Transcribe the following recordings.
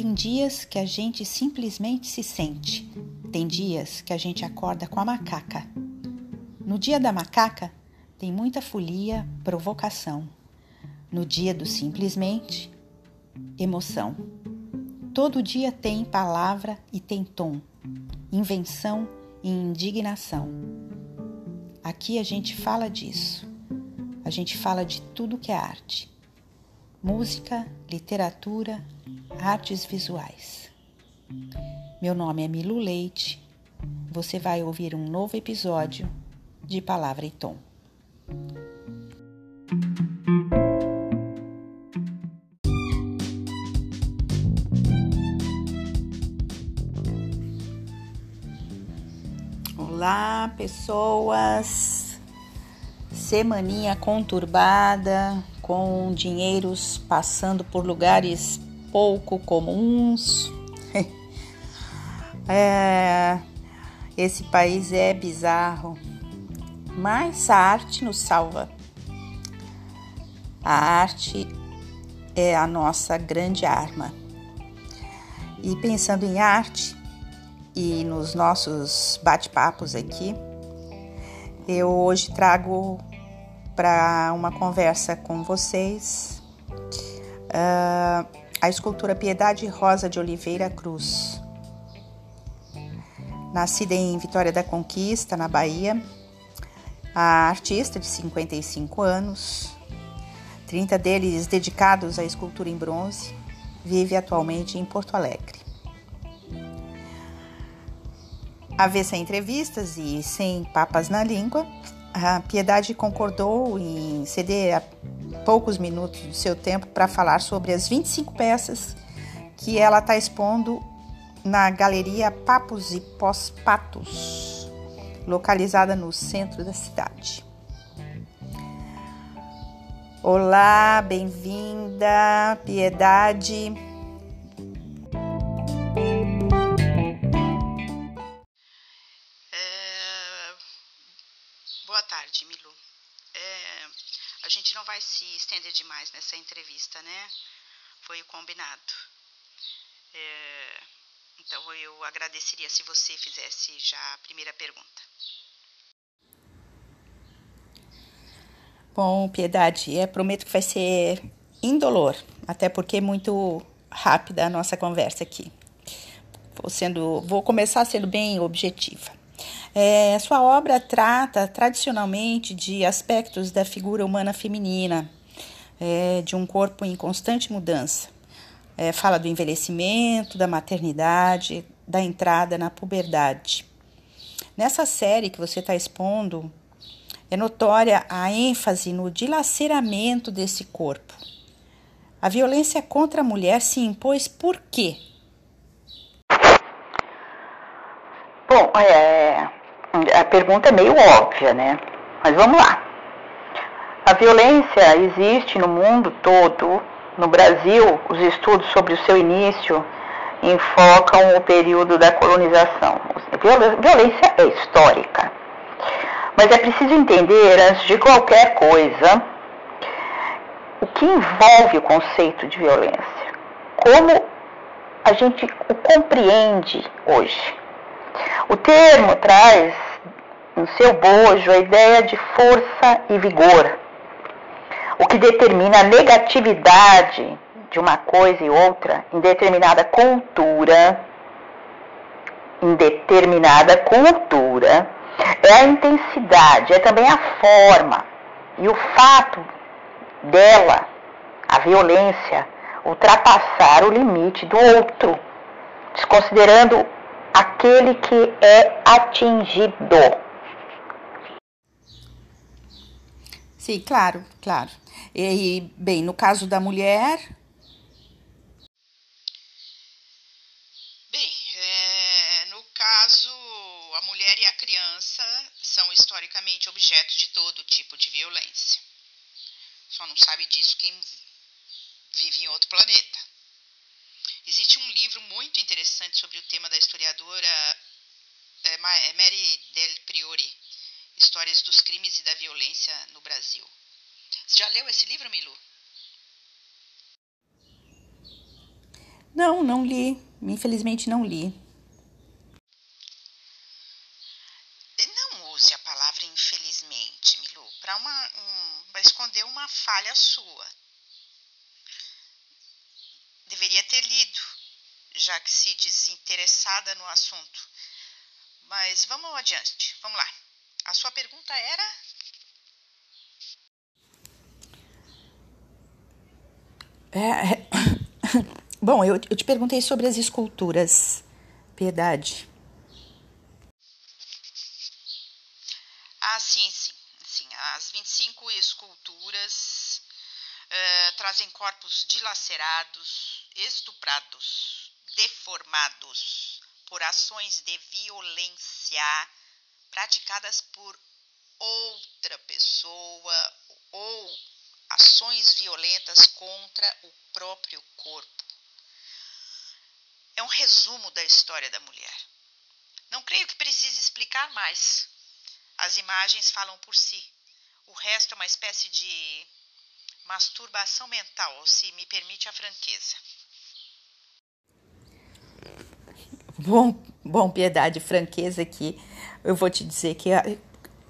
tem dias que a gente simplesmente se sente. Tem dias que a gente acorda com a macaca. No dia da macaca, tem muita folia, provocação. No dia do simplesmente, emoção. Todo dia tem palavra e tem tom, invenção e indignação. Aqui a gente fala disso. A gente fala de tudo que é arte: música, literatura, artes visuais. Meu nome é Milu Leite. Você vai ouvir um novo episódio de Palavra e Tom. Olá, pessoas. Semaninha conturbada, com dinheiros passando por lugares pouco comuns. é, esse país é bizarro, mas a arte nos salva. A arte é a nossa grande arma. E pensando em arte e nos nossos bate-papos aqui, eu hoje trago para uma conversa com vocês uh, a escultura Piedade Rosa de Oliveira Cruz. Nascida em Vitória da Conquista, na Bahia, a artista de 55 anos, 30 deles dedicados à escultura em bronze, vive atualmente em Porto Alegre. Avessa entrevistas e sem papas na língua, a Piedade concordou em ceder a poucos minutos do seu tempo para falar sobre as 25 peças que ela está expondo na Galeria Papos e Pós-Patos, localizada no centro da cidade. Olá, bem-vinda, Piedade. É... Boa tarde, Milu. É... A gente não vai se estender demais nessa entrevista, né? Foi o combinado. É... Então eu agradeceria se você fizesse já a primeira pergunta. Bom, Piedade, eu prometo que vai ser indolor, até porque é muito rápida a nossa conversa aqui. Vou, sendo, vou começar sendo bem objetiva. É, sua obra trata tradicionalmente de aspectos da figura humana feminina, é, de um corpo em constante mudança. É, fala do envelhecimento, da maternidade, da entrada na puberdade. Nessa série que você está expondo, é notória a ênfase no dilaceramento desse corpo. A violência contra a mulher se impôs por quê? Bom, é, a pergunta é meio óbvia, né? Mas vamos lá. A violência existe no mundo todo. No Brasil, os estudos sobre o seu início enfocam o período da colonização. Violência é histórica. Mas é preciso entender, antes de qualquer coisa, o que envolve o conceito de violência. Como a gente o compreende hoje. O termo traz no seu bojo a ideia de força e vigor, o que determina a negatividade de uma coisa e outra em determinada cultura, em determinada cultura, é a intensidade, é também a forma. E o fato dela, a violência, ultrapassar o limite do outro, desconsiderando aquele que é atingido. Sim, claro, claro. E, bem, no caso da mulher, historicamente objeto de todo tipo de violência. Só não sabe disso quem vive em outro planeta. Livro muito interessante sobre o tema da historiadora é, é Mary Del Priori, Histórias dos Crimes e da Violência no Brasil. Você já leu esse livro, Milu? Não, não li. Infelizmente não li. Não use a palavra infelizmente, Milu, para um, esconder uma falha sua. Deveria ter lido, já que se diz interessada no assunto. Mas vamos adiante, vamos lá. A sua pergunta era? É, é Bom, eu, eu te perguntei sobre as esculturas, Piedade. Ah, sim, sim. sim. As 25 esculturas uh, trazem corpos dilacerados, estuprados, deformados por ações de violência praticadas por outra pessoa ou ações violentas contra o próprio corpo é um resumo da história da mulher. Não creio que precise explicar mais. As imagens falam por si. O resto é uma espécie de masturbação mental, se me permite a franqueza. Bom, bom, piedade, franqueza aqui. Eu vou te dizer que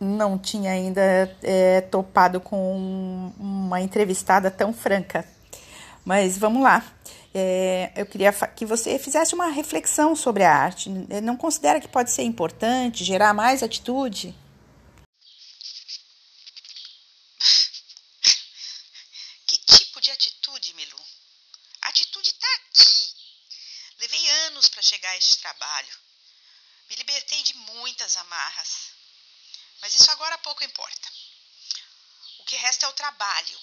não tinha ainda é, topado com uma entrevistada tão franca. Mas vamos lá é, eu queria que você fizesse uma reflexão sobre a arte. Não considera que pode ser importante gerar mais atitude? Que tipo de atitude, Milu? A atitude está aqui. Levei anos para chegar a este trabalho. Me libertei de muitas amarras. Mas isso agora pouco importa. O que resta é o trabalho.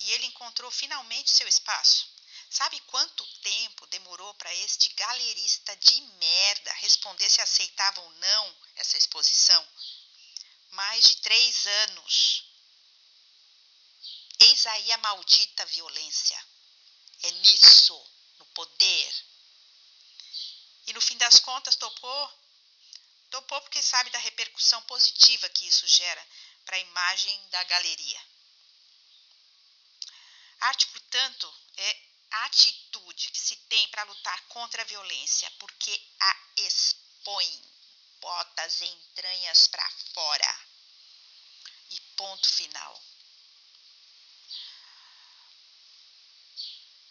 E ele encontrou finalmente seu espaço. Sabe quanto tempo demorou para este galerista de merda responder se aceitava ou não essa exposição? Mais de três anos. Eis aí a maldita violência. É nisso, no poder. E no fim das contas, topou? Topou porque sabe da repercussão positiva que isso gera para a imagem da galeria. Arte, portanto, é a atitude que se tem para lutar contra a violência, porque a expõe, bota as entranhas para fora. E ponto final.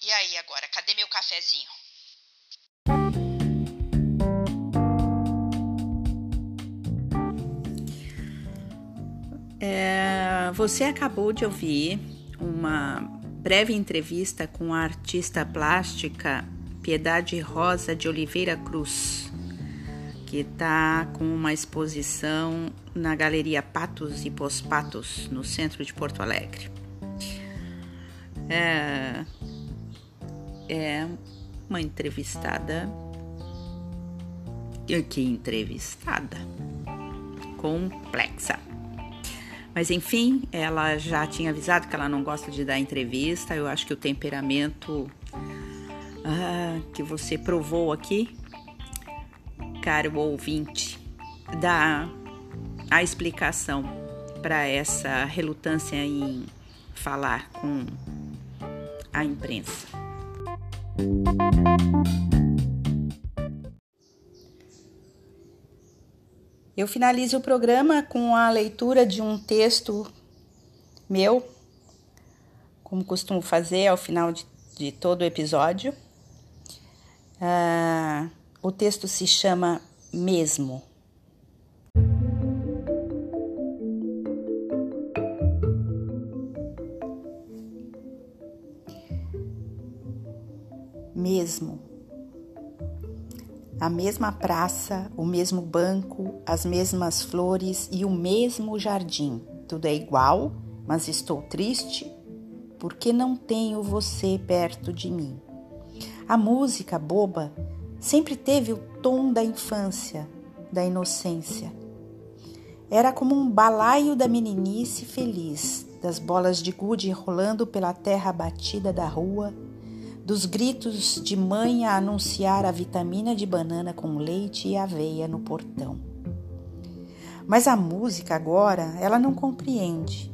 E aí agora, cadê meu cafezinho? É, você acabou de ouvir uma breve entrevista com a artista plástica Piedade Rosa de Oliveira Cruz, que está com uma exposição na Galeria Patos e Pospatos, no centro de Porto Alegre. É, é uma entrevistada. Que entrevistada? Complexa. Mas enfim, ela já tinha avisado que ela não gosta de dar entrevista. Eu acho que o temperamento ah, que você provou aqui, caro ouvinte, dá a explicação para essa relutância em falar com a imprensa. Eu finalizo o programa com a leitura de um texto meu, como costumo fazer ao final de, de todo o episódio. Uh, o texto se chama Mesmo. Mesmo a mesma praça, o mesmo banco, as mesmas flores e o mesmo jardim. Tudo é igual, mas estou triste porque não tenho você perto de mim. A música boba sempre teve o tom da infância, da inocência. Era como um balaio da meninice feliz, das bolas de gude rolando pela terra batida da rua dos gritos de mãe a anunciar a vitamina de banana com leite e aveia no portão. Mas a música agora, ela não compreende.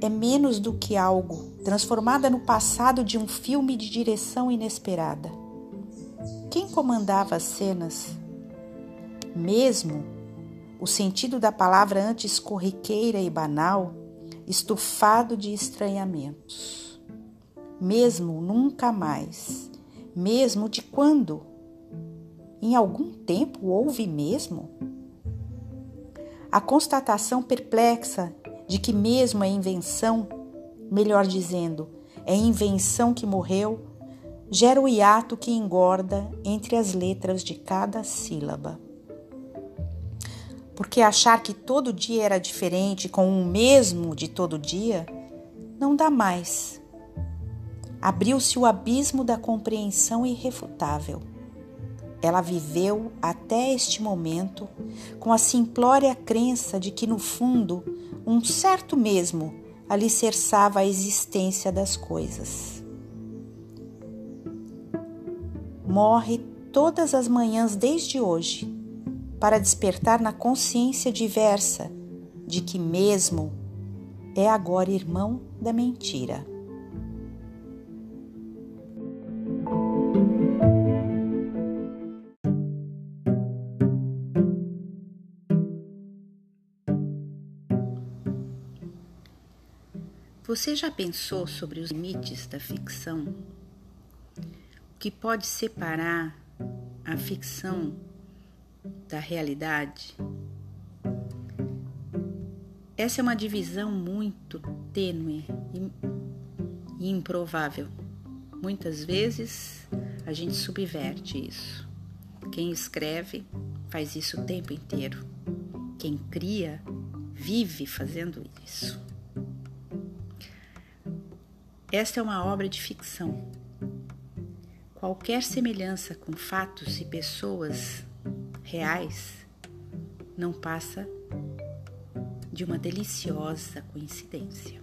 é menos do que algo, transformada no passado de um filme de direção inesperada. Quem comandava as cenas? Mesmo o sentido da palavra antes corriqueira e banal, estufado de estranhamentos. Mesmo nunca mais. Mesmo de quando? Em algum tempo houve mesmo? A constatação perplexa de que mesmo a invenção, melhor dizendo, é invenção que morreu, gera o hiato que engorda entre as letras de cada sílaba. Porque achar que todo dia era diferente com o mesmo de todo dia não dá mais. Abriu-se o abismo da compreensão irrefutável. Ela viveu até este momento com a simplória crença de que, no fundo, um certo mesmo alicerçava a existência das coisas. Morre todas as manhãs desde hoje para despertar na consciência diversa de que mesmo é agora irmão da mentira. Você já pensou sobre os limites da ficção? O que pode separar a ficção da realidade? Essa é uma divisão muito tênue e improvável. Muitas vezes a gente subverte isso. Quem escreve faz isso o tempo inteiro. Quem cria vive fazendo isso. Esta é uma obra de ficção. Qualquer semelhança com fatos e pessoas reais não passa de uma deliciosa coincidência.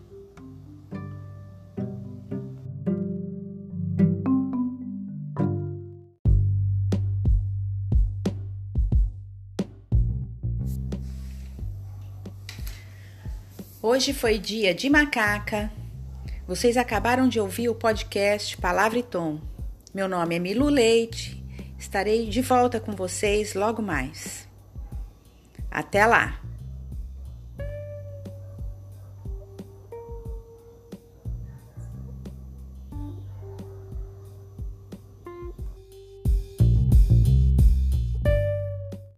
Hoje foi dia de macaca, vocês acabaram de ouvir o podcast Palavra e Tom. Meu nome é Milu Leite. Estarei de volta com vocês logo mais. Até lá!